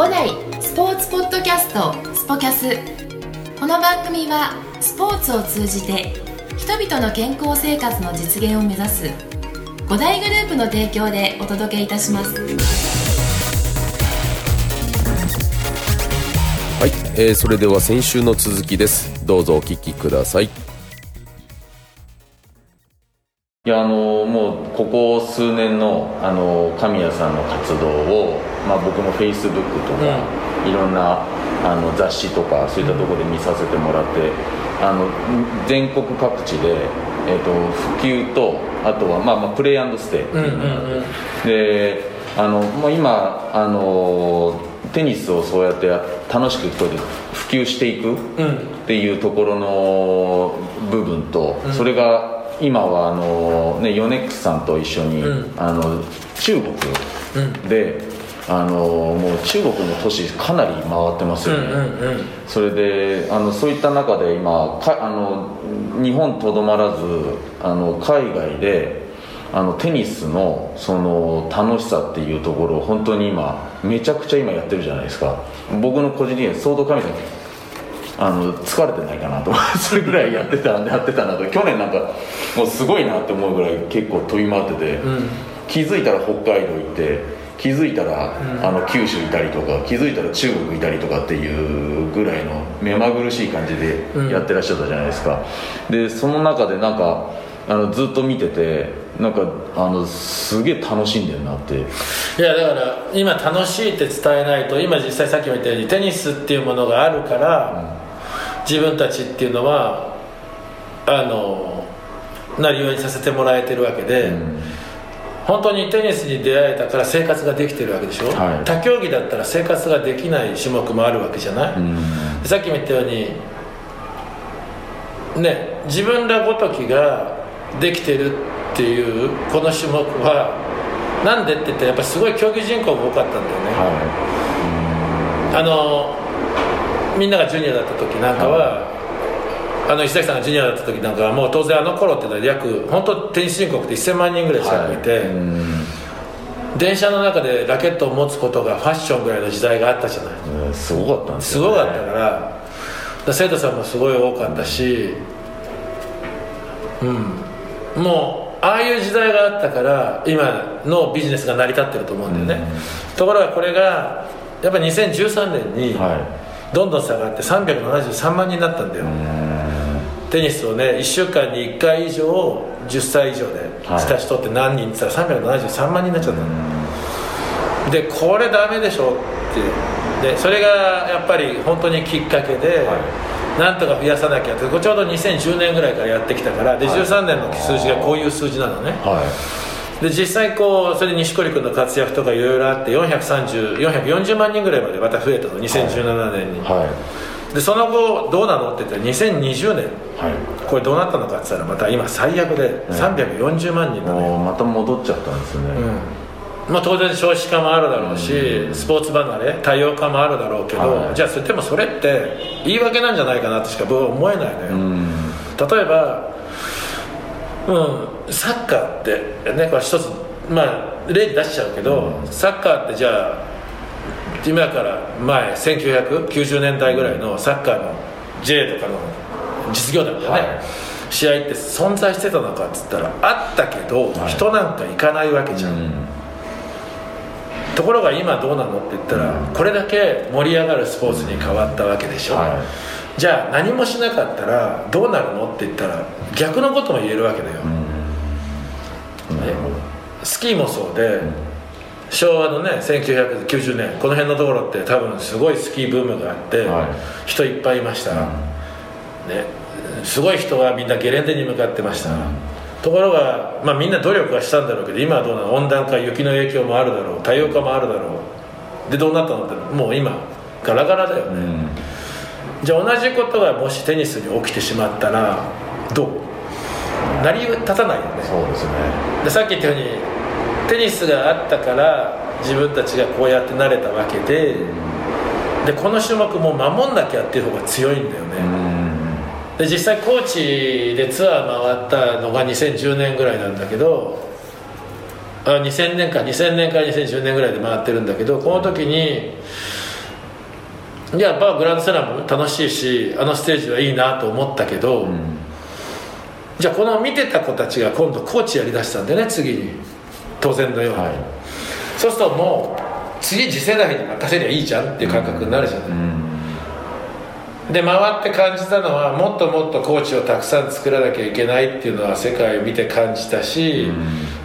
五代スポーツポッドキャストスポキャス。この番組はスポーツを通じて人々の健康生活の実現を目指す五大グループの提供でお届けいたします。はい、えーそれでは先週の続きです。どうぞお聞きください。いやあのもうここ数年のあの神谷さんの活動を、まあ、僕もフェイスブックとか、いろんなあの雑誌とかそういったところで見させてもらって、あの全国各地で、えー、と普及とあとは、まあ、まあプレイステイ、であの、まあ、今あのテニスをそうやって楽しくこうや普及していくっていうところの部分と、それが今はあの、ね、ヨネックスさんと一緒に、あの中国で、あのもう中国の都市かなり回ってますよね、それであのそういった中で今かあの日本とどまらずあの海外であのテニスのその楽しさっていうところを本当に今めちゃくちゃ今やってるじゃないですか。僕の個人的には相当神様あの疲れてないかなと。それぐらいやってたやってたなと。去年なんかもうすごいなって思うぐらい結構飛び回ってて、気づいたら北海道行って気づいたら、あの九州いたりとか気づいたら中国いたりとかっていうぐらいの目まぐるしい感じでやってらっしゃったじゃないですか、でその中でなんかあのずっと見ててなんかあのすげえ楽しんでるなって。いやだから今楽しいって伝えないと今実際さっきも言ったようにテニスっていうものがあるから、自分たちっていうのはあのなりようにさせてもらえてるわけで、本当にテニスに出会えたから生活ができてるわけでしょ、はい。他競技だったら生活ができない種目もあるわけじゃない、でさっきも言ったようにね自分らごときができてるっていうこの種目はなんでって言ったらやっぱりすごい競技人口が多かったんだよね、はあのみんながジュニアだった時なんかは、あの石崎さんがジュニアだった時なんかはもう当然あの頃ってのは約本当テニス人口って1000万人ぐらい近くいて、電車の中でラケットを持つことがファッションぐらいの時代があったじゃない。いうんすごかったんですね、ごかったから生徒さんもすごい多かったしうん。もうああいう時代があったから今のビジネスが成り立ってると思うんだよね、ところがこれがやっぱり2013年にはどんどん下がって373万人になったんだよ、テニスをね1週間に1回以上10歳以上ではい。した人って何人って言ったら373万人になっちゃった。の、でこれダメでしょって。でそれがやっぱり本当にきっかけで、なんとか増やさなきゃって。ちょうど2010年ぐらいからやってきたからで13年の数字がこういう数字なのね。はい。で実際こうそれで錦織君の活躍とかいろいろあって430440万人ぐらいまでまた増えたの2017年に、はでその後どうなのって言ったら2020年。いはい。これどうなったのかって言ったらまた今最悪で340万人なのよ、もうまた戻っちゃったんですね、まあ、当然少子化もあるだろうし、スポーツ離れ多様化もあるだろうけど、はい。じゃあそれでもそれって言い訳なんじゃないかなとしか僕は思えないのよ、うん。例えば、うん、サッカーってねこれ一つまあ例に出しちゃうけど、サッカーってじゃあ今から前1990年代ぐらいのサッカーの J とかの実業団だよね、はい。試合って存在してたのかっつったらあったけど、はい。人なんか行かないわけじゃん、ところが今どうなのって言ったら、これだけ盛り上がるスポーツに変わったわけでしょ、はじゃあ何もしなかったらどうなるのって言ったら逆のことも言えるわけだよ、ねスキーもそうで、昭和のね1990年この辺のところって多分すごいスキーブームがあって、はい。人いっぱいいました、ね、すごい人はみんなゲレンデに向かってました、ところが、まあ、みんな努力はしたんだろうけど今はどうなの？温暖化雪の影響もあるだろう。多様化もあるだろう。でどうなったのってもう今ガラガラだよね、じゃあ同じことがもしテニスに起きてしまったらどう？成り立たないよね。そうですね。でさっき言ったようにテニスがあったから自分たちがこうやって慣れたわけででこの種目も守んなきゃっていう方が強いんだよね、で実際高知でツアー回ったのが2010年ぐらいなんだけどあ2000年か2000年から2010年ぐらいで回ってるんだけどこの時にいややっぱグランドスラム楽しいしあのステージはいいなと思ったけど、うん。じゃあこの見てた子たちが今度コーチやりだしたんでね次に当然のように、はい。そうするともう次次世代に任せりゃいいじゃんっていう感覚になるじゃない、うん。で回って感じたのはもっともっとコーチをたくさん作らなきゃいけないっていうのは世界を見て感じたし、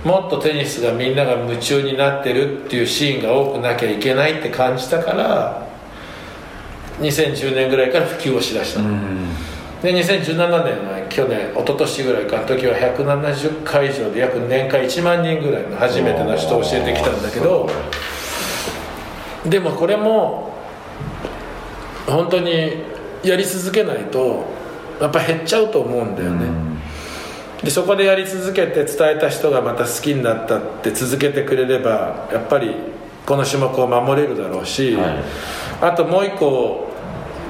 もっとテニスがみんなが夢中になってるっていうシーンが多くなきゃいけないって感じたから2010年ぐらいから普及をしだした。の、で2017年は去年一昨年ぐらいかの時は170回以上で約年間1万人ぐらいの初めての人を教えてきたんだけどでもこれも本当にやり続けないとやっぱ減っちゃうと思うんだよね、でそこでやり続けて伝えた人がまた好きになったって続けてくれればやっぱりこの種目を守れるだろうし、はい。あともう一個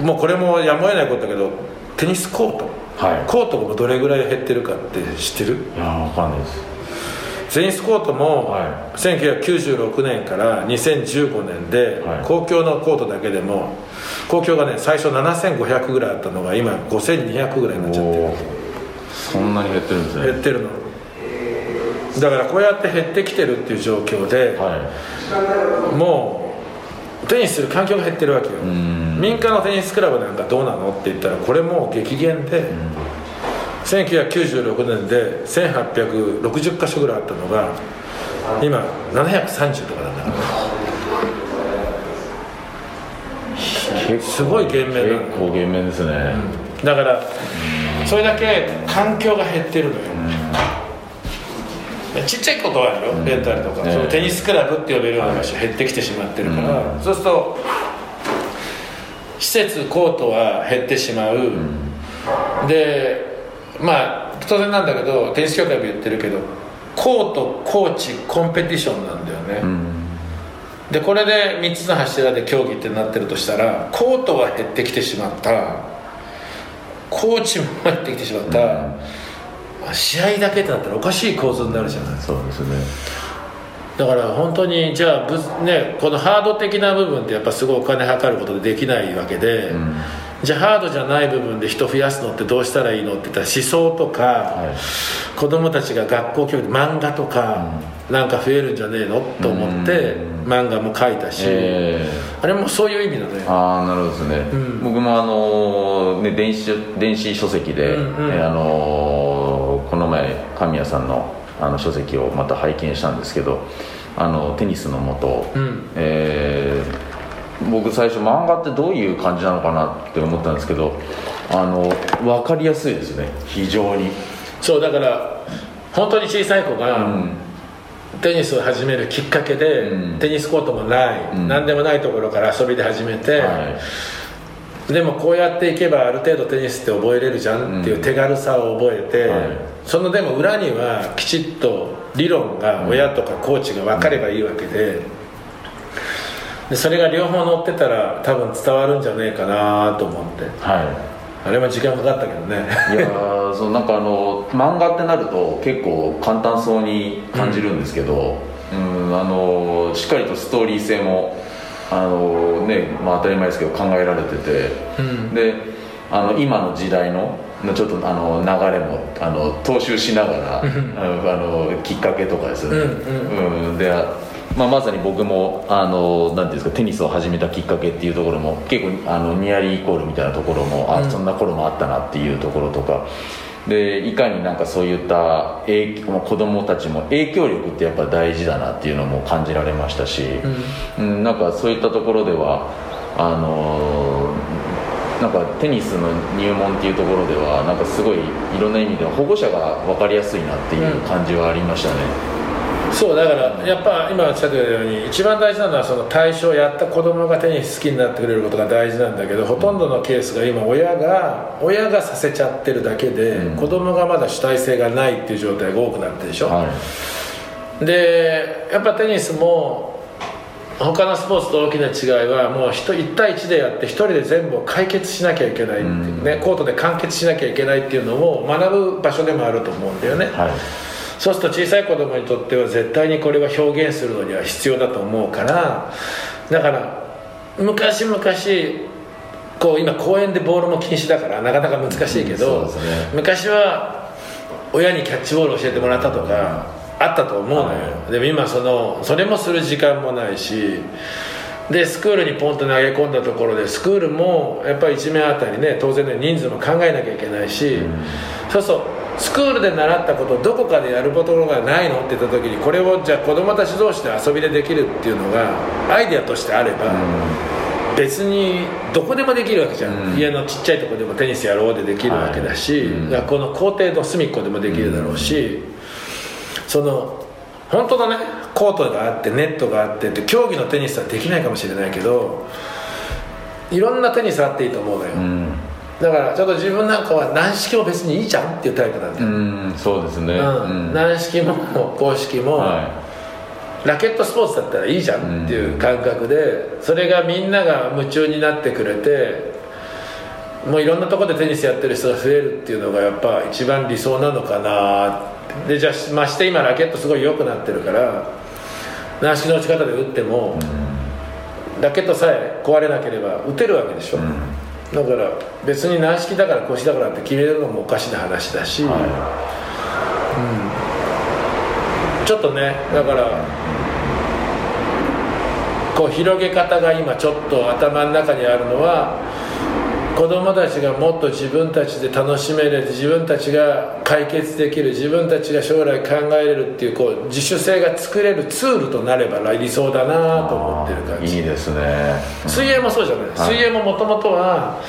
もうこれもやむを得ないことだけどテニスコート、はい。コートもどれぐらい減ってるかって知ってる？いやわかんないです。テニスコートもは1996年から2015年ではい。公共のコートだけでも公共がね最初7500ぐらいあったのが今5200ぐらいになっちゃってる。そんなに減ってるんですね。減ってるの。だからこうやって減ってきてるっていう状況ではもうテニスする環境が減ってるわけよ。ん民間のテニスクラブなんかどうなのって言ったらこれもう激減で、1996年で1860箇所ぐらいあったのが今730とかなんだから。すごい減免結構減免ですね、だからそれだけ環境が減ってるのよ、ちっちゃいことはあるよ、レンタルとか、ね。そのテニスクラブって呼べるような場所減ってきてしまってるから、そうすると施設コートは減ってしまう、でまあ当然なんだけどテニス協会も言ってるけどコートコーチコンペティションなんだよね、でこれで3つの柱で競技ってなってるとしたらコートは減ってきてしまった。コーチも減ってきてしまった、試合だけってなったらおかしい構図になるじゃない。そうですねだから本当にじゃあぶ、ね、このハード的な部分ってやっぱすごいお金かかることでできないわけで、じゃあハードじゃない部分で人増やすのってどうしたらいいのって言ったら思想とか、はい。子供たちが学校教育で漫画とか、なんか増えるんじゃねえのと思って、漫画も書いたし、えあれもそういう意味なのー、よ。ああなるほどですね、僕もあのーね電子電子書籍で、うんうん。えあのーこの前神谷さんのあの書籍をまた拝見したんですけどあのテニスのもと、うん。えー僕最初漫画ってどういう感じなのかなって思ったんですけどあの分かりやすいですね。非常に。そうだから本当に小さい子が、うん。テニスを始めるきっかけで、うん。テニスコートもない、うん。何でもないところから遊びで始めて、はい。でもこうやっていけばある程度テニスって覚えれるじゃんっていう手軽さを覚えて、はいそのでも裏にはきちっと理論が親とかコーチが分かればいいわけででそれが両方載ってたら多分伝わるんじゃねえかなと思って。はい。あれも時間かかったけどね。いやーそうなんかあの漫画ってなると結構簡単そうに感じるんですけど、うんあのしっかりとストーリー性もあの、ねまあ、当たり前ですけど考えられてて、うん。であの今の時代のちょっとあの流れもあの踏襲しながらあのきっかけとかですよね、うんうんでまあ、まさに僕もあのなんていうんですかテニスを始めたきっかけっていうところも結構あのニアリーイコールみたいなところも、あそんな頃もあったなっていうところとか。でいかになんかそういった影子供たちも影響力ってやっぱ大事だなっていうのも感じられましたし、うんなんかそういったところではあのなんかテニスの入門っていうところではなんかすごいいろんな意味で保護者が分かりやすいなっていう感じはありましたね、そうだからやっぱ今おっしゃってたように一番大事なのはその対象をやった子供がテニス好きになってくれることが大事なんだけどほとんどのケースが今親が親がさせちゃってるだけで、うん。子供がまだ主体性がないっていう状態が多くなってるでしょ、はい。でやっぱテニスも他のスポーツと大きな違いはもう1対1でやって1人で全部を解決しなきゃいけないっていうね、コートで完結しなきゃいけないっていうのを学ぶ場所でもあると思うんだよね、はい。そうすると小さい子供にとっては絶対にこれは表現するのには必要だと思うからだから昔々こう今公園でボールも禁止だからなかなか難しいけど、うん。ね。昔は親にキャッチボールを教えてもらったとかあったと思うのよ、はでも今そのそれもする時間もないしでスクールにポンと投げ込んだところでスクールもやっぱり1名あたりね当然ね人数も考えなきゃいけないし、そうそうスクールで習ったことをどこかでやることがないのって言った時にこれをじゃあ子供たち同士で遊びでできるっていうのがアイデアとしてあれば、別にどこでもできるわけじゃん、うん。家のちっちゃいとこでもテニスやろうでできるわけだし、はい。うん。学校の校庭の隅っこでもできるだろうし、その本当のねコートがあってネットがあってって競技のテニスはできないかもしれないけどいろんなテニスあっていいと思うのよ、うん。だからちょっと自分なんかは軟式も別にいいじゃんっていうタイプなんだよ、うんそうですね。うん。軟式も公式も、はラケットスポーツだったらいいじゃんっていう感覚で、それがみんなが夢中になってくれてもういろんなところでテニスやってる人が増えるっていうのがやっぱ一番理想なのかなでじゃあまして今ラケットすごい良くなってるから軟式の打ち方で打っても、ラケットさえ壊れなければ打てるわけでしょ、だから別に軟式だから腰だからって決めるのもおかしな話だし、い。はちょっとねだからこう広げ方が今ちょっと頭の中にあるのは子供たちがもっと自分たちで楽しめれる自分たちが解決できる自分たちが将来考えれるっていうこう自主性が作れるツールとなれば理想だなと思ってる感じ。いいいですね。水泳もそうじゃない、はい。水泳ももともとは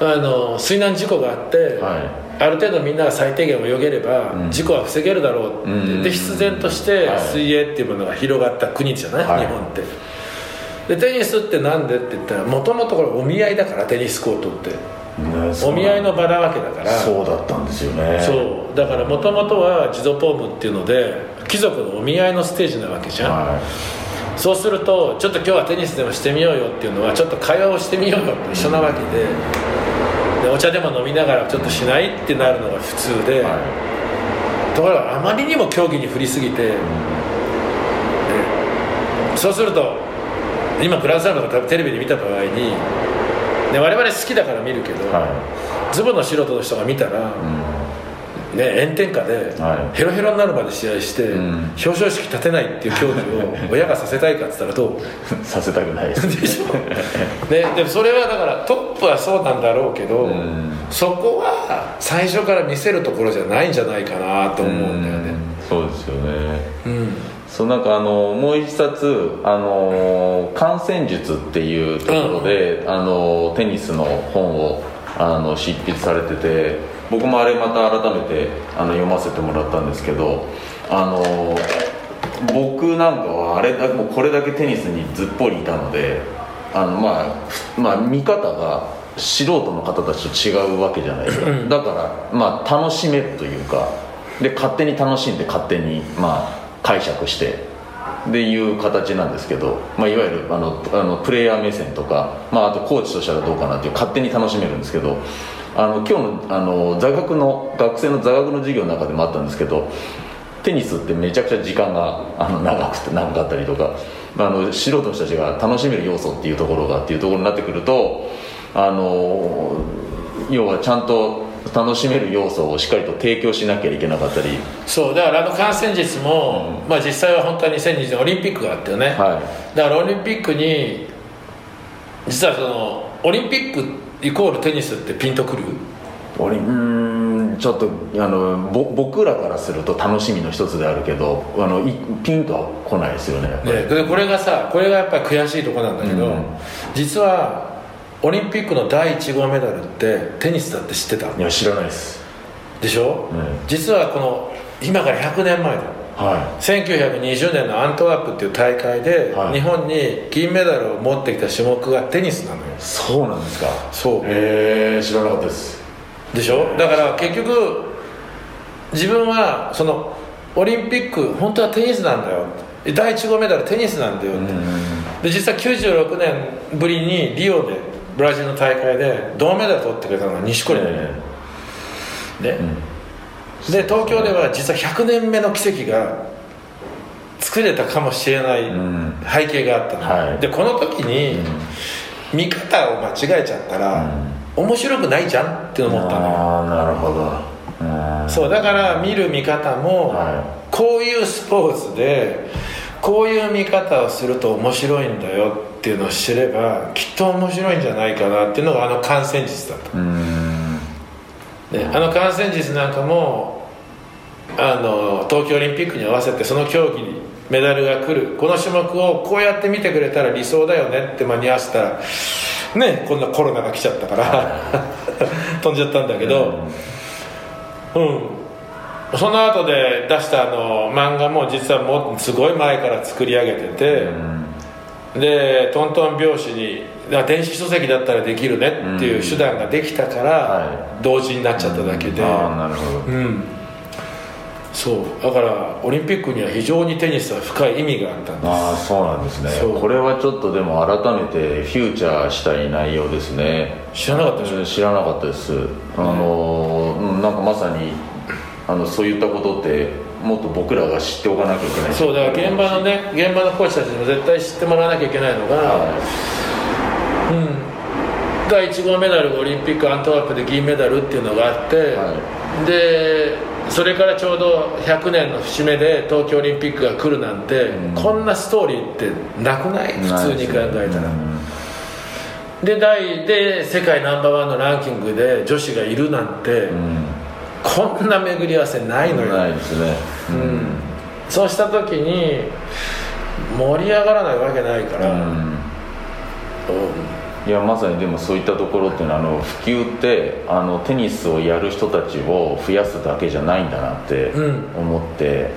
あの水難事故があって、はい。ある程度みんなが最低限泳げれば、うん。事故は防げるだろうって、うん。で必然としてはい。水泳っていうものが広がった国じゃない、はい。日本ってでテニスってなんでって言ったらもともとこれお見合いだからテニスコートって。お見合いの場なわけだから。そうだったんですよね。そう。だからもともとはジドポームっていうので貴族のお見合いのステージなわけじゃん、はそうするとちょっと今日はテニスでもしてみようよっていうのはちょっと会話をしてみようよと一緒なわけで。でお茶でも飲みながらちょっとしないってなるのが普通で、いはところがあまりにも競技に振りすぎて、でそうすると今グランドスラムとかテレビで見た場合に、ね、我々好きだから見るけど、い。はズブの素人の人が見たら、いうん。ね、炎天下ではい。ヘロヘロになるまで試合して、うん。表彰式立てないっていう競技を 親がさせたいかって言ったらどう？させたくないです。でしょ、ね、でもそれはだからトップはそうなんだろうけど、んそこは最初から見せるところじゃないんじゃないかなと思うんだよねそうですよねうんそうなんかあのもう一冊「あの感染術」っていうところで、あのテニスの本をあの執筆されてて僕もあれまた改めてあの読ませてもらったんですけどあの僕なんかはあれだもうこれだけテニスにずっぽりいたのであの、まあ、まあ見方が素人の方たちと違うわけじゃないですか。だから、まあ、楽しめるというかで勝手に楽しんで勝手に、まあ、解釈してでいう形なんですけど、まあ、いわゆるあのあのプレイヤー目線とか、まあ、あとコーチとしたらどうかなっていう勝手に楽しめるんですけどあの今日のあの座学の学生の座学の授業の中でもあったんですけどテニスってめちゃくちゃ時間があの長くて長かったりとか、あの素人の人たちが楽しめる要素っていうところがっていうところになってくるとあの要はちゃんと楽しめる要素をしっかりと提供しなきゃいけなかったり。そうだからあの感染実も、まあ、実際は本当は2020年オリンピックがあったよね、はだからオリンピックに実はそのオリンピックイコールテニスってピンとくる？オリンうーんちょっとあのぼ僕らからすると楽しみの一つであるけどあのいピンとは来ないですよねね、でこれがさこれがやっぱり悔しいとこなんだけど、うん。実はオリンピックの第1号メダルってテニスだって知ってた？いや知らないです。でしょ、うん。実はこの今から100年前だ。よは1920年のアントワープっていう大会で、はい。日本に金メダルを持ってきた種目がテニスなのよ。いそうなんですか。そう。へえ知らなかったです。でしょ？だから結局自分はそのオリンピック本当はテニスなんだよ。第1号メダルテニスなんだよって、で実際96年ぶりにリオでブラジルの大会で銅メダル取ってくれたのが錦織だよね、でで東京では実は100年目の奇跡が作れたかもしれないん。背景があったの、はい。でこの時に、見方を間違えちゃったら、面白くないじゃんって思ったのよ。ああなるほど。うん。そうだから見る見方も、はこういうスポーツでこういう見方をすると面白いんだよっていうのを知ればきっと面白いんじゃないかなっていうのがあの観戦術だと。うん。であの観戦術なんかもあの東京オリンピックに合わせてその競技にメダルが来るこの種目をこうやって見てくれたら理想だよねって間に合わせたらねこんなコロナが来ちゃったから 飛んじゃったんだけど。うんその後で出したあの漫画も実はもうすごい前から作り上げてて、でトントン拍子に電子書籍だったらできるねっていう手段ができたから、は同時になっちゃっただけで、ああなるほど。うん。そう。だからオリンピックには非常にテニスは深い意味があったんです。ああそうなんですね。これはちょっとでも改めてフューチャーしたい内容ですね。知らなかったでしょ。うん知らなかったです。あのなんかまさにあのそういったことってもっと僕らが知っておかなきゃいけない。そうだから現場のね現場のコーチたちにも絶対知ってもらわなきゃいけないのが、はうん。第1号メダルがオリンピックアントワープで銀メダルっていうのがあって、はでそれからちょうど100年の節目で東京オリンピックが来るなんて、うん。こんなストーリーってなくない？い普通に考えたら、うん。で第で世界ナンバーワンのランキングで女子がいるなんて、うんこんな巡り合わせないのよ、ないですね。うん。そうした時に盛り上がらないわけないから、うん。いやまさにでもそういったところっていうのはあの普及ってあのテニスをやる人たちを増やすだけじゃないんだなってうん。思って、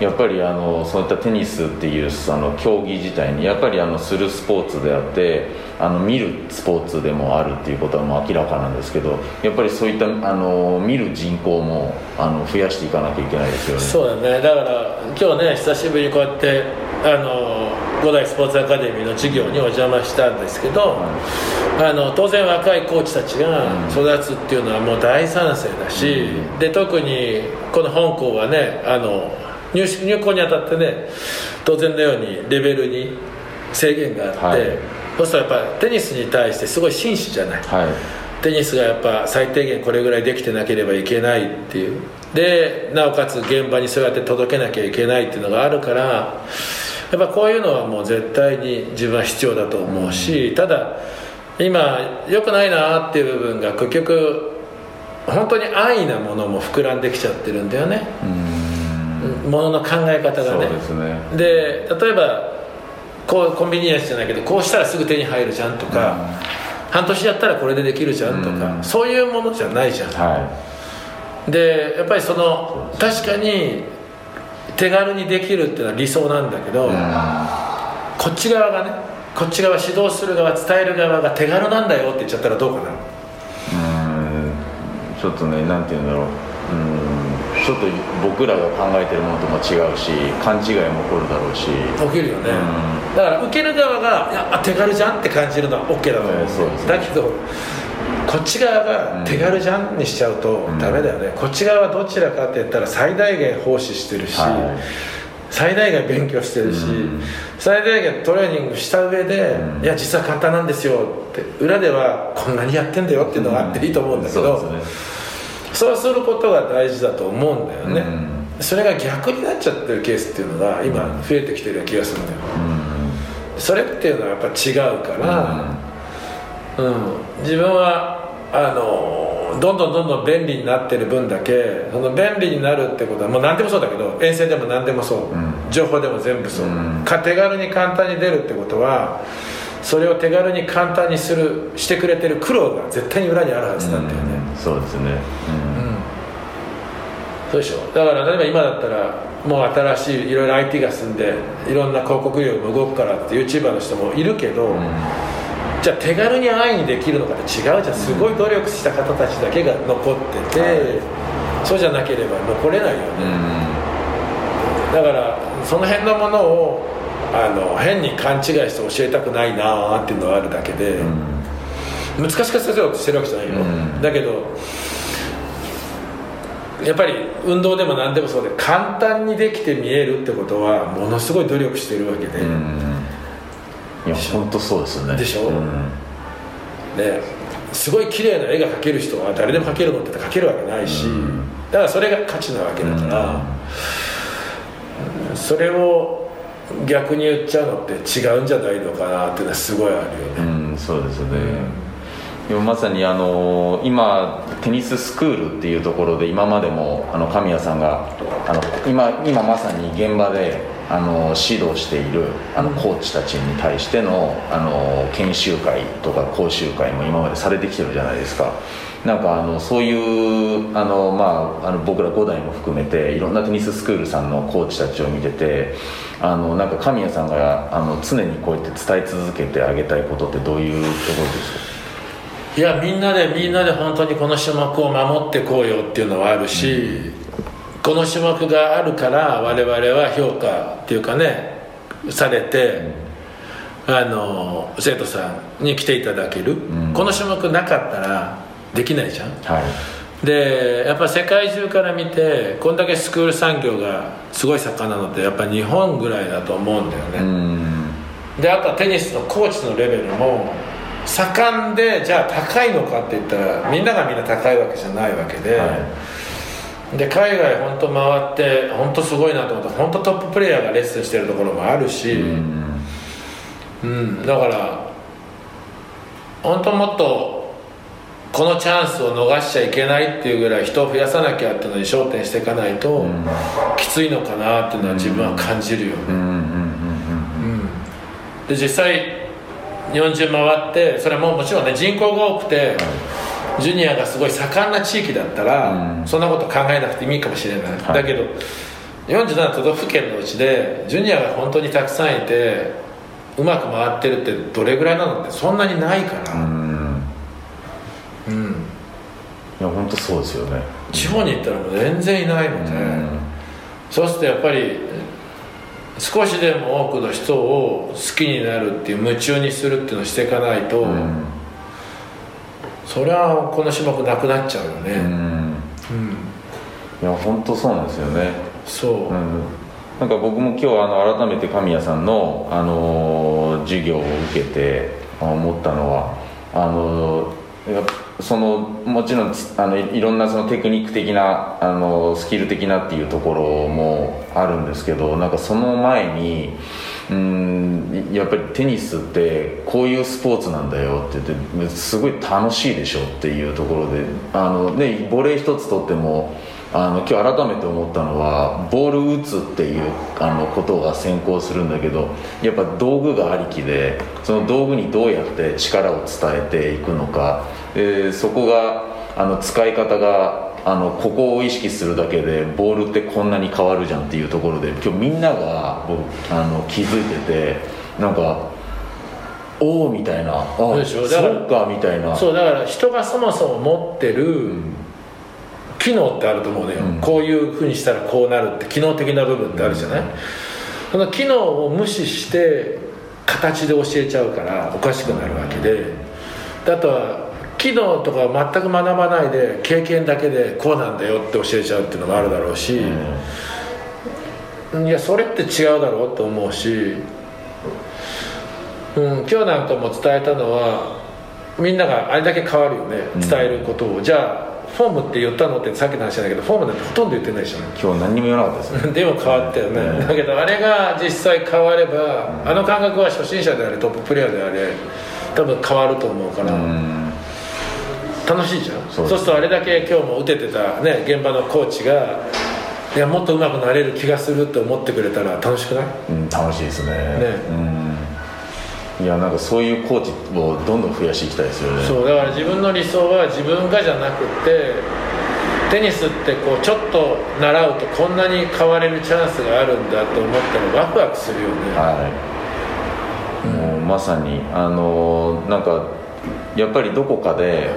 やっぱりあのそういったテニスっていうあの競技自体にやっぱりあのするスポーツであってあの見るスポーツでもあるっていうことはもう明らかなんですけどやっぱりそういったあの見る人口もあの増やしていかなきゃいけないですよね。そうだね。だから今日ね久しぶりにこうやってあの五代スポーツアカデミーの授業にお邪魔したんですけど、あの当然若いコーチたちが育つっていうのはもう大賛成だし、で特にこの本校はねあの入試入校にあたってね当然のようにレベルに制限があって、はいそうするとやっぱテニスに対してすごい紳士じゃない。はい。テニスがやっぱ最低限これぐらいできてなければいけないっていう。でなおかつ現場にそうやって届けなきゃいけないっていうのがあるからやっぱこういうのはもう絶対に自分は必要だと思うしただ今良くないなっていう部分が結局本当に安易なものも膨らんできちゃってるんだよね。ものの考え方がね。そうですね。で例えばこうコンビニエンスじゃないけどこうしたらすぐ手に入るじゃんとか、半年やったらこれでできるじゃんとか、うん。そういうものじゃないじゃん、はでやっぱりその確かに手軽にできるっていうのは理想なんだけど、い、うん。こっち側がねこっち側指導する側伝える側が手軽なんだよって言っちゃったらどうかな。うん。ちょっとねなんて言うんだろう。うんちょっと僕らが考えてるものとも違うし勘違いも起こるだろうし。起きるよね、うだから受ける側がいやあ手軽じゃんって感じるのは OK だと思う、ええそうですね。だけどこっち側が手軽じゃんにしちゃうとダメだよね、こっち側はどちらかって言ったら最大限奉仕してるし、は最大限勉強してるし、うん。最大限トレーニングした上で、うん。いや実は簡単なんですよって裏ではこんなにやってんだよっていうのがあっていいと思うんだけど、そうですねそうすることが大事だと思うんだよね、うん。それが逆になっちゃってるケースっていうのが今増えてきてる気がするんだよ、うん。それっていうのはやっぱ違うから、うん。自分はあのどんどんどんどん便利になってる分だけその便利になるってことはもう何でもそうだけど遠征でも何でもそう、うん。情報でも全部そう、うん。か手軽に簡単に出るってことはそれを手軽に簡単にするしてくれてる苦労が絶対に裏にあるはずなんだよね、うんそうですね。そうでしょ。だから例えば今だったらもう新しいいろいろ IT が進んでいろんな広告業も動くからって YouTuber の人もいるけど、うん。じゃあ手軽に安易にできるのかって違うじゃん。すごい努力した方たちだけが残ってて、そうじゃなければ残れないようね、ん。だからその辺のものをあの変に勘違いして教えたくないなーっていうのがあるだけで、難しくさせようとしてるわけじゃないよ、うん。だけどやっぱり運動でも何でもそうで簡単にできて見えるってことはものすごい努力してるわけで、うん。いや本当そうですよね。でしょ？うん。ねすごい綺麗な絵が描ける人は誰でも描けるのって描けるわけないし、だからそれが価値なわけだから、それを逆に言っちゃうのって違うんじゃないのかなっていうのはすごいあるよね、うんそうですね、でもまさにあの今テニススクールっていうところで今までもあの神谷さんがあの今今まさに現場であの指導しているあのコーチたちに対してのあの研修会とか講習会も今までされてきてるじゃないですか。なんかあのそういうあの、まあ、あの僕ら5代も含めていろんなテニススクールさんのコーチたちを見ててあのなんか神谷さんがあの常にこうやって伝え続けてあげたいことってどういうところですか？いやみんなでみんなで本当にこの種目を守ってこうよっていうのはあるし、この種目があるから我々は評価っていうかねされて、あの生徒さんに来ていただける、ん。この種目なかったらできないじゃん。はい。でやっぱ世界中から見てこんだけスクール産業がすごい盛んなのってやっぱ日本ぐらいだと思うんだよね、うん。であとはテニスのコーチのレベルも盛んでじゃあ高いのかって言ったらみんながみんな高いわけじゃないわけで、はで海外本当回って本当すごいなと思って本当トッププレーヤーがレッスンしてるところもあるし、いうん。うん、だから本当もっとこのチャンスを逃しちゃいけないっていうぐらい人を増やさなきゃっていうのに焦点していかないと、ん。きついのかなっていうのは自分は感じるよね、で実際日本中回ってそれももちろんね人口が多くて、ジュニアがすごい盛んな地域だったら、うん。そんなこと考えなくてもいいかもしれない、はい。だけど47都道府県のうちでジュニアが本当にたくさんいてうまく回ってるってどれぐらいなのってそんなにないから、うんうんうんいや本当そうですよね。地方に行ったらもう全然いないので、うん。そうするとやっぱり少しでも多くの人を好きになるっていう夢中にするっていうのをしていかないと、うん。それはこの種目なくなっちゃうようねん。いや本当そうなんですよね。そう、うん。なんか僕も今日あの改めて神谷さんの、あのー授業を受けてあ思ったのはあのーやっぱそのもちろんあのいろんなそのテクニック的なあのスキル的なっていうところもあるんですけどなんかその前にうんやっぱりテニスってこういうスポーツなんだよって言ってすごい楽しいでしょっていうところであの、ね、ボレー一つとってもあの今日改めて思ったのはボール打つっていうあのことが先行するんだけどやっぱ道具がありきでその道具にどうやって力を伝えていくのかでそこがあの使い方があのここを意識するだけでボールってこんなに変わるじゃんっていうところで今日みんなが僕あの気づいててなんかおおみたいなあそうからそうかみたいな。そうだから人がそもそも持ってる機能ってあると思うのよ、うん。こういうふうにしたらこうなるって機能的な部分ってあるじゃない、その機能を無視して形で教えちゃうからおかしくなるわけでであとは機能とか全く学ばないで経験だけでこうなんだよって教えちゃうっていうのもあるだろうし、いやそれって違うだろうと思うし、うん、今日なんかも伝えたのはみんながあれだけ変わるよね伝えることを、じゃあフォームって言ったのってさっきの話だけどフォームなんてほとんど言ってないでしょ今日何にも言わなかったですね でも変わったよね、うん。だけどあれが実際変われば、あの感覚は初心者であれトッププレーヤーであれ多分変わると思うから、うん楽しいじゃん。そううするとあれだけ今日も打ててた、ね、現場のコーチがいやもっと上手くなれる気がするって思ってくれたら楽しくない？うん、楽しいですね。うん。いやなんかそういうコーチをどんどん増やしていきたいですよね。そうだから自分の理想は自分がじゃなくてテニスってこうちょっと習うとこんなに変われるチャンスがあるんだと思ったらワクワクするよね。はい、もうまさにあのーなんかやっぱりどこかで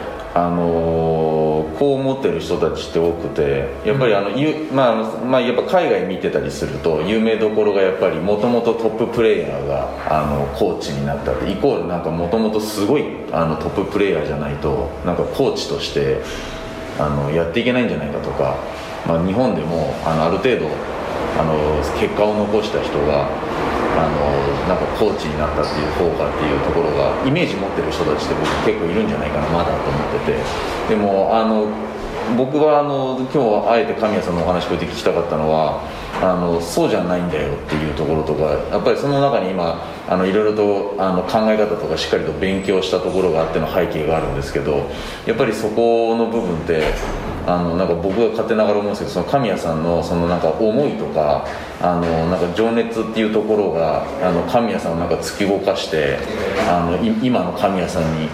あのーこう思ってる人たちって多くてやっぱりあの、ゆまあまあ、やっぱ海外見てたりすると有名どころがやっぱりもともとトッププレーヤーがあのコーチになったってイコールなんかもともとすごいあのトッププレーヤーじゃないとなんかコーチとしてあのやっていけないんじゃないかとか、まあ、日本でもあのある程度あの結果を残した人があのなんかコーチになったっていう効果っていうところがイメージ持ってる人たちって僕結構いるんじゃないかなまだと思ってて。でもあの僕はあの今日あえて神谷さんのお話こうやって聞きたかったのはあのそうじゃないんだよっていうところとかやっぱりその中に今あのいろいろとあの考え方とかしっかりと勉強したところがあっての背景があるんですけどやっぱりそこの部分ってあのなんか僕が勝手ながら思うんですけどその神谷さんのそのなんか思いとかあのなんか情熱っていうところがあの神谷さんをなんか突き動かしてあのい今の神谷さんに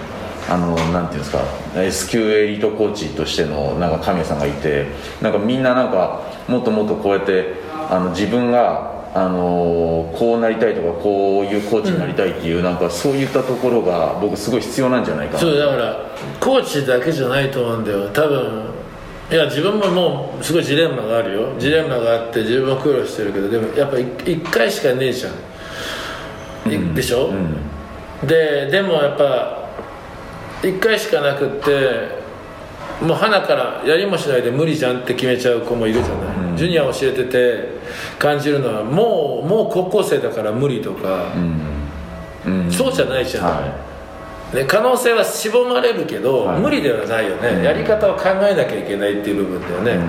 あのなんていうんですか S 級エリートコーチとしてのなんか神谷さんがいてなんかみんななんかもっともっとこうやってあの自分があのこうなりたいとかこういうコーチになりたいっていう、うん、なんかそういったところが僕すごい必要なんじゃないかな。そうだからコーチだけじゃないと思うんだよ。多分いや自分ももうすごいジレンマがあるよ。ジレンマがあって自分も苦労してるけどでもやっぱ1回しかねえじゃん、うん、でしょ、うん、ででもやっぱ1回しかなくってもう花からやりもしないで無理じゃんって決めちゃう子もいるじゃない、うん、ジュニア教えてて感じるのはもうもう高校生だから無理とか、うん、そうじゃないじゃん、はいね、可能性は絞まれるけど、はい、無理ではないよね、やり方を考えなきゃいけないっていう部分だよね、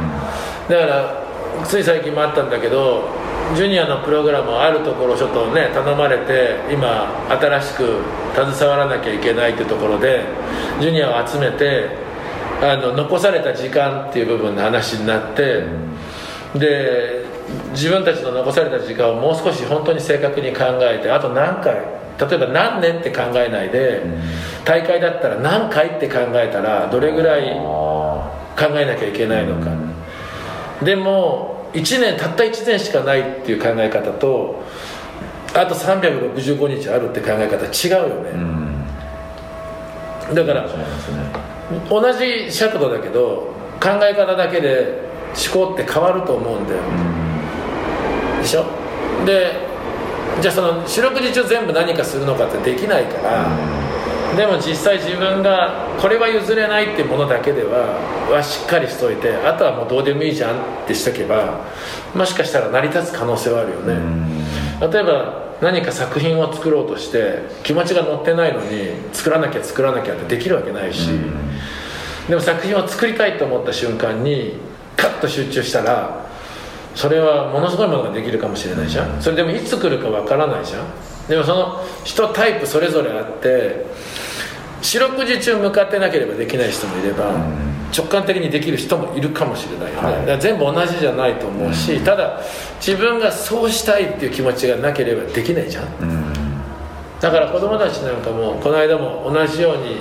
だからつい最近もあったんだけどジュニアのプログラムあるところちょっとね頼まれて今新しく携わらなきゃいけないっていうところでジュニアを集めてあの残された時間っていう部分の話になって、で自分たちの残された時間をもう少し本当に正確に考えてあと何回例えば何年って考えないで、大会だったら何回って考えたらどれぐらい考えなきゃいけないのか、でも1年たった1年しかないっていう考え方とあと365日あるって考え方違うよね、だから、同じ尺度だけど考え方だけで思考って変わると思うんだよ、でしょ？でじゃあその四六時中全部何かするのかってできないから、でも実際自分がこれは譲れないっていうものだけでははしっかりしといてあとはもうどうでもいいじゃんってしとけばもしかしたら成り立つ可能性はあるよね、例えば何か作品を作ろうとして気持ちが乗ってないのに作らなきゃ作らなきゃってできるわけないし、でも作品を作りたいと思った瞬間にカッと集中したらそれはものすごいものができるかもしれないじゃん。それでもいつ来るかわからないじゃん。でもその人タイプそれぞれあって四六時中向かってなければできない人もいれば、直感的にできる人もいるかもしれないよね、はい、全部同じじゃないと思うし、ただ自分がそうしたいっていう気持ちがなければできないじゃん、だから子供たちなんかもこの間も同じように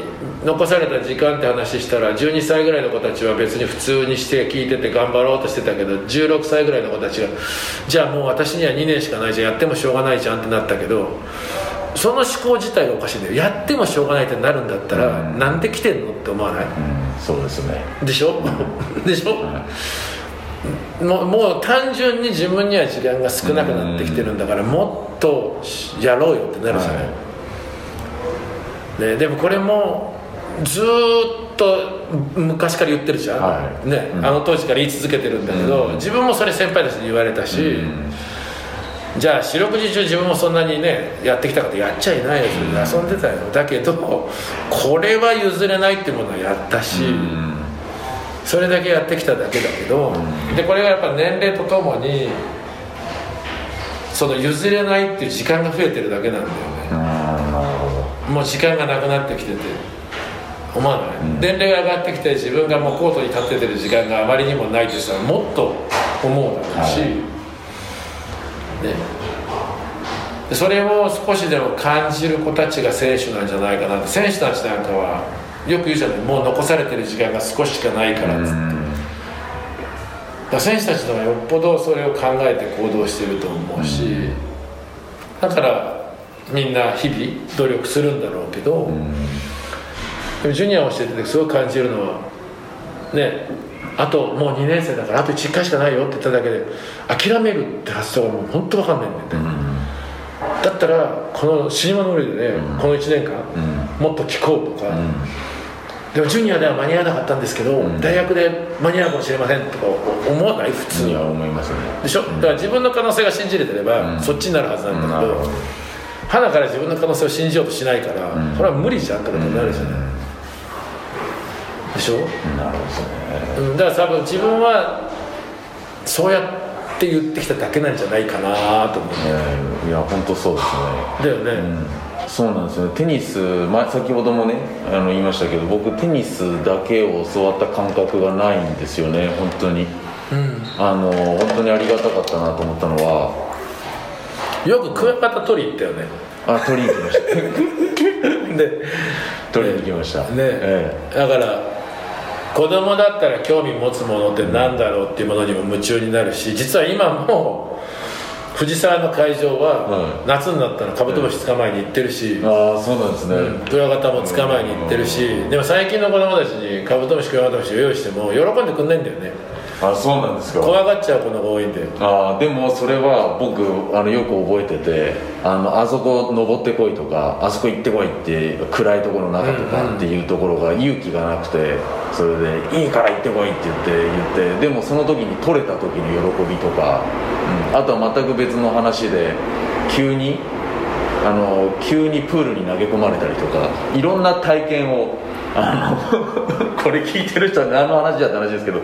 残された時間って話したら12歳ぐらいの子たちは別に普通にして聞いてて頑張ろうとしてたけど16歳ぐらいの子たちがじゃあもう私には2年しかないじゃんやってもしょうがないじゃんってなったけどその思考自体がおかしいんだよ。やってもしょうがないってなるんだったら、うん、なんで来てんのって思わない、うん、そうですね。でしょ？でしょ、うん、もうもう単純に自分には時間が少なくなってきてるんだから、もっとやろうよってなるじゃない、はい、ね、でもこれもずっと昔から言ってるじゃん、はい、ね、うん、あの当時から言い続けてるんだけど、うん、自分もそれ先輩たちに言われたし、うん、じゃあ四六時中自分もそんなにねやってきたかとやっちゃいないよそれで遊んでたよ。だけどこれは譲れないってものはやったし、それだけやってきただけだけど、でこれがやっぱ年齢とともにその譲れないっていう時間が増えてるだけなんだよね。もう時間がなくなってきてて。思わない、うん、年齢が上がってきて自分がもうコートに立っててる時間があまりにもないとしたらもっと思うだろうし、はい、ね、それを少しでも感じる子たちが選手なんじゃないかなって。選手たちなんかはよく言うじゃないもう残されてる時間が少ししかないからっつって、うん、だ選手たちのはよっぽどそれを考えて行動してると思うし、うん、だからみんな日々努力するんだろうけど、うんでもジュニアをしててすごい感じるのはねあともう2年生だからあと1回しかないよって言っただけで諦めるって発想がもう本当分かんないんだよね、うん、だったらこの死に物売りでね、うん、この1年間、うん、もっと聞こうとか、でもジュニアでは間に合わなかったんですけど、ん。大学で間に合うかもしれませんとか思わない？普通いや思いますね。でしょ、だから自分の可能性が信じれてれば、うん。そっちになるはずなんだけど、なるほど。花から自分の可能性を信じようとしないから、ん。それは無理じゃんってことになるじゃない、でしょ、なるほどね。うん、だから多分自分はそうやって言ってきただけなんじゃないかなと思う。えーいや本当そうですね。だよね、うん。そうなんですよね。テニス、ま、先ほどもねあの言いましたけど僕テニスだけを教わった感覚がないんですよね。本当に。うん。あの本当にありがたかったなと思ったのは。よくクワガタ取り行ったよね。あ取りに行きました。で取りに行きました。ね、え。だから子供だったら興味持つものって何だろうっていうものにも夢中になるし実は今も藤沢の会場はは夏になったらカブトムシ捕まえに行ってるし、えああそうなんですね、クワガタも捕まえに行ってるし、でも最近の子供たちにカブトムシクワガタムシを用意しても喜んでくんないんだよねあそうなんですか。怖がっちゃう子の方が多いんだよあーでもそれは僕あのよく覚えててあのあそこ登ってこいとかあそこ行ってこいって暗いところの中とかっていうところが勇気がなくてそれで「いいから行ってこい」って言って言ってでもその時に取れた時の喜びとか、うん、あとは全く別の話で急にあの急にプールに投げ込まれたりとかいろんな体験をあの これ聞いてる人は何の話だって話ですけど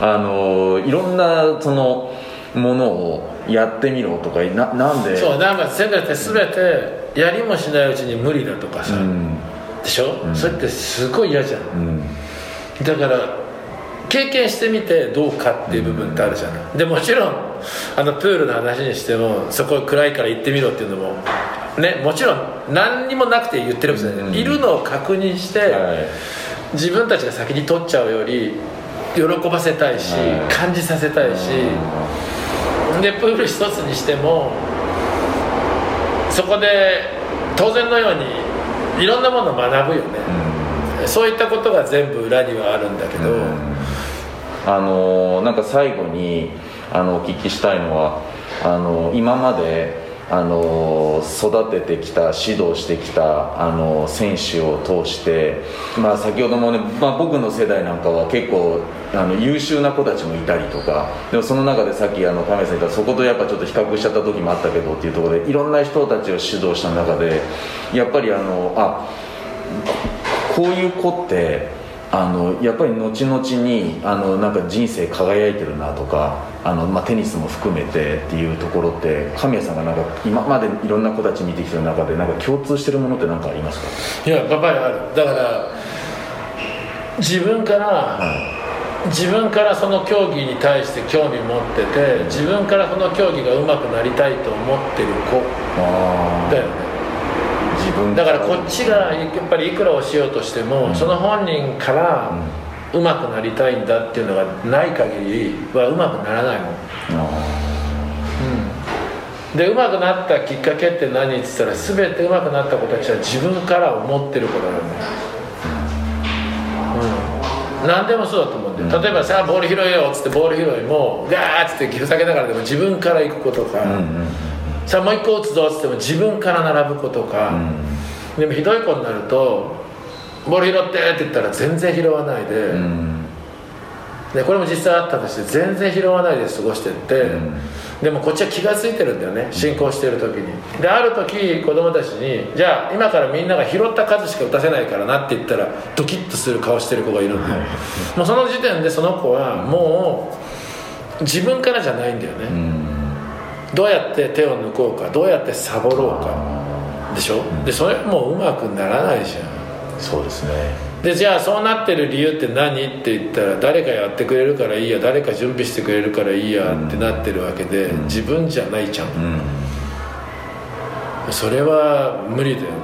あのいろんなそのものをやってみろとかななんで？そうなんかせめて全てやりもしないうちに無理だとかさ、うん。でしょ、それってすごい嫌じゃん。うん。だから経験してみてどうかっていう部分ってあるじゃない、でもちろんあのプールの話にしてもそこ暗いから行ってみろっていうのもねもちろん何にもなくて言ってるわけじゃない、うん。いるのを確認して、はい。自分たちが先に取っちゃうより喜ばせたいし、はい感じさせたいし、でプール一つにしてもそこで当然のようにいろんなものを学ぶよね、そういったことが全部裏にはあるんだけど、あのなんか最後にあのお聞きしたいのはあの今まであの育ててきた指導してきたあの選手を通して、まあ、先ほどもね、まあ、僕の世代なんかは結構あの優秀な子たちもいたりとかでもその中でさっきあの亀井さん言ったそことやっぱちょっと比較しちゃった時もあったけどっていうところでいろんな人たちを指導した中でやっぱりあのあこういう子ってあのやっぱり後々にあのなんか人生輝いてるなとかあの、まあ、テニスも含めてっていうところって神谷さんがなんか今までいろんな子たち見てきてる中でなんか共通してるものって何かありますか？いやパパにある。だから自分から、自分からその競技に対して興味持ってて自分からその競技が上手くなりたいと思ってる子あだよね自分だからこっちがやっぱりいくら教えようとしても、その本人から上手くなりたいんだっていうのがない限りは上手くならないもん。で上手くなったきっかけって何って言ったら全て上手くなった子たちは自分から思ってることだよ、うん、何でもそうだと思うんだよ、例えばさあボール拾えよっつってボール拾いもガーッつってふざけながらでも自分から行くことか、さあもう一個打つぞっつっても自分から並ぶことか、でもひどい子になるとボール拾ってって言ったら全然拾わないで、うん。でこれも実際あったとして全然拾わないで過ごしてって、でもこっちは気が付いてるんだよね。進行してる時に。である時子供たちにじゃあ今からみんなが拾った数しか打たせないからなって言ったらドキッとする顔してる子がいるんだよ、もうその時点でその子はもう自分からじゃないんだよね、どうやって手を抜こうかどうやってサボろうかでしょ、でそれもううまくならないじゃん。そうですね。でじゃあそうなってる理由って何？って言ったら誰かやってくれるからいいや誰か準備してくれるからいいやってなってるわけで、自分じゃないじゃん、それは無理だよね。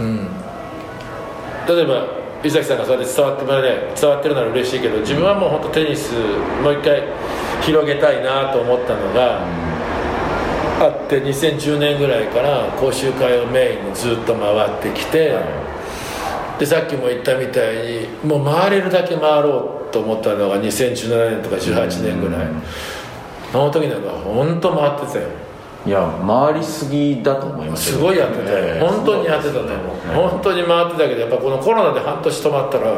うん、例えば伊崎さんがそうやって伝わってもらえない伝わってるなら嬉しいけど自分はもう本当テニスもう一回広げたいなと思ったのが、あって2010年ぐらいから講習会をメインにずっと回ってきて、でさっきも言ったみたいにもう回れるだけ回ろうと思ったのが2017年とか18年ぐらい、あの時なんか本当回ってたよ。いや回りすぎだと思いますすごいやってたよ、ええ。本当にやってたと思う、本当に回ってたけどやっぱこのコロナで半年止まったら、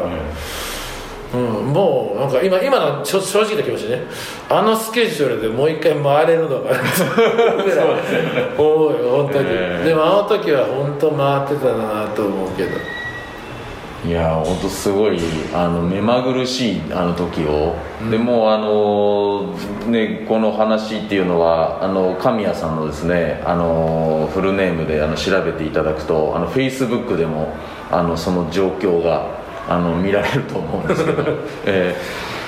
うんもうなんか今今の正直な気持ちね。あのスケジュールでもう一回回れるのかな。そうですね。思うよ本当に、ええ。でもあの時は本当回ってたなと思うけど。いや本当すごいあの目まぐるしいあの時を、でもうあのねこの話っていうのはあの神谷さんのですねあのフルネームであの調べていただくとあのフェイスブックでもあのその状況があの見られると思うんですけど、え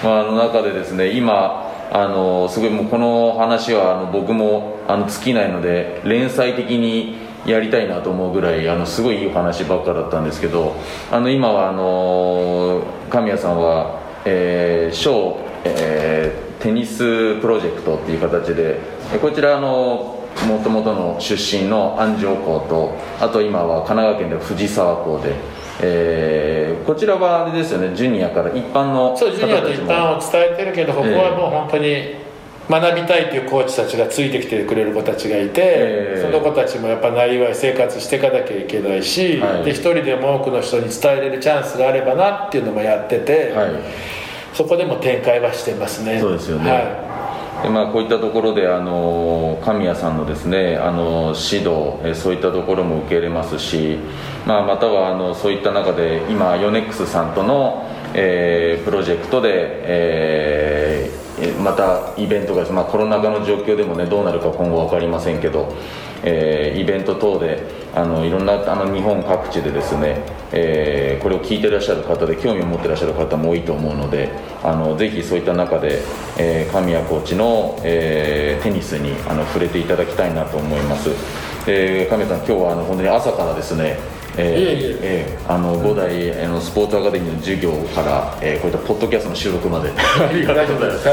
ーまあ、あの中でですね今あのすごいもうこの話はあの僕もあの尽きないので連載的にやりたいなと思うぐらいあのすごいいいお話ばっかだったんですけどあの今はあの神谷さんは、えー、小、えーテニスプロジェクトっていう形でえこちらあのもともとの出身の安城校とあと今は神奈川県で藤沢校で、えーこちらはあれですよねジュニアから一般のそうジュニアと一般を伝えてるけどここはもう本当に学びたいというコーチたちがついてきてくれる子たちがいて、ええその子たちもやっぱなりわい生活していかなきゃいけないし、はい。で一人でも多くの人に伝えれるチャンスがあればなっていうのもやってて、はい。そこでも展開はしてますね。そうですよね。はでまあ、こういったところであの神谷さんのですねあの指導えそういったところも受け入れますし、まあ、またはあのそういった中で今ヨネックスさんとの、えープロジェクトで、えーまたイベントが、まあ、コロナ禍の状況でもねどうなるか今後分かりませんけど、えーイベント等であのいろんなあの日本各地でですね、えーこれを聞いてらっしゃる方で興味を持ってらっしゃる方も多いと思うのであのぜひそういった中で、えー神谷コーチの、えーテニスにあの触れていただきたいなと思います、えー神谷さん今日はあの本当に朝からですねええあの五代あのスポーツアカデミーの授業から、えーこういったポッドキャストの収録まで。ありがとうございます、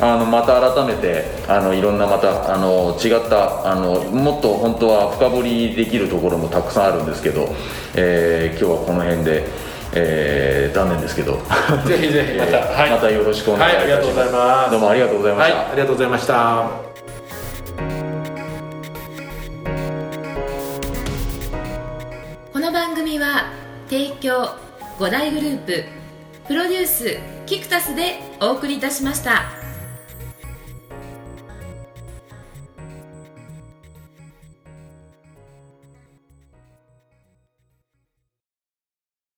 あのまた改めてあのいろんなまたあの違ったあのもっと本当は深掘りできるところもたくさんあるんですけど、えー今日はこの辺で、えー残念ですけど。い、ぜひぜひ。また、えーはい。またよろしくお願いします、はいありがとうございます。どうもありがとうございまはいした、ありがとうございました組は提供五大グループプロデュースキクタスでお送りいたしました。